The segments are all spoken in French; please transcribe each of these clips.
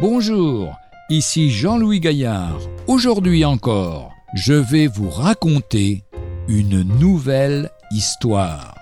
Bonjour, ici Jean-Louis Gaillard. Aujourd'hui encore, je vais vous raconter une nouvelle histoire.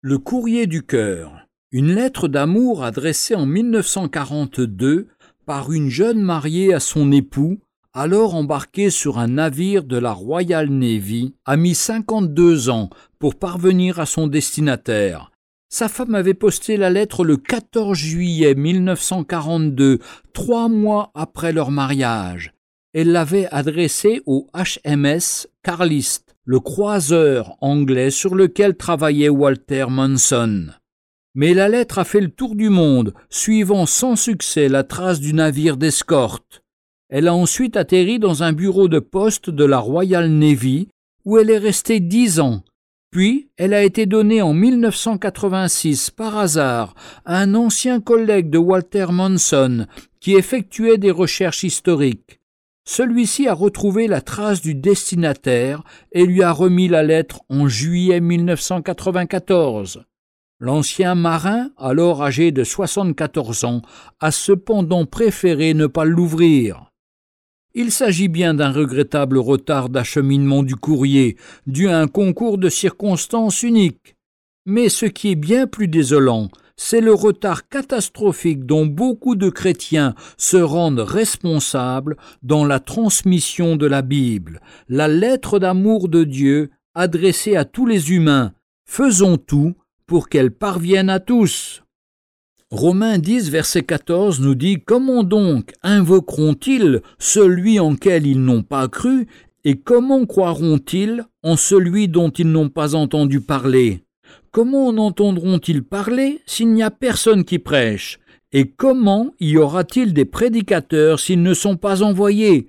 Le courrier du cœur. Une lettre d'amour adressée en 1942 par une jeune mariée à son époux, alors embarqué sur un navire de la Royal Navy, a mis 52 ans pour parvenir à son destinataire. Sa femme avait posté la lettre le 14 juillet 1942, trois mois après leur mariage. Elle l'avait adressée au HMS Carlist, le croiseur anglais sur lequel travaillait Walter Monson. Mais la lettre a fait le tour du monde, suivant sans succès la trace du navire d'escorte. Elle a ensuite atterri dans un bureau de poste de la Royal Navy, où elle est restée dix ans. Puis, elle a été donnée en 1986 par hasard à un ancien collègue de Walter Monson qui effectuait des recherches historiques. Celui-ci a retrouvé la trace du destinataire et lui a remis la lettre en juillet 1994. L'ancien marin, alors âgé de 74 ans, a cependant préféré ne pas l'ouvrir. Il s'agit bien d'un regrettable retard d'acheminement du courrier, dû à un concours de circonstances uniques. Mais ce qui est bien plus désolant, c'est le retard catastrophique dont beaucoup de chrétiens se rendent responsables dans la transmission de la Bible, la lettre d'amour de Dieu adressée à tous les humains. Faisons tout pour qu'elle parvienne à tous. Romains 10, verset 14 nous dit Comment donc invoqueront-ils celui en quel ils n'ont pas cru, et comment croiront-ils en celui dont ils n'ont pas entendu parler? Comment en entendront-ils parler s'il n'y a personne qui prêche? Et comment y aura-t-il des prédicateurs s'ils ne sont pas envoyés?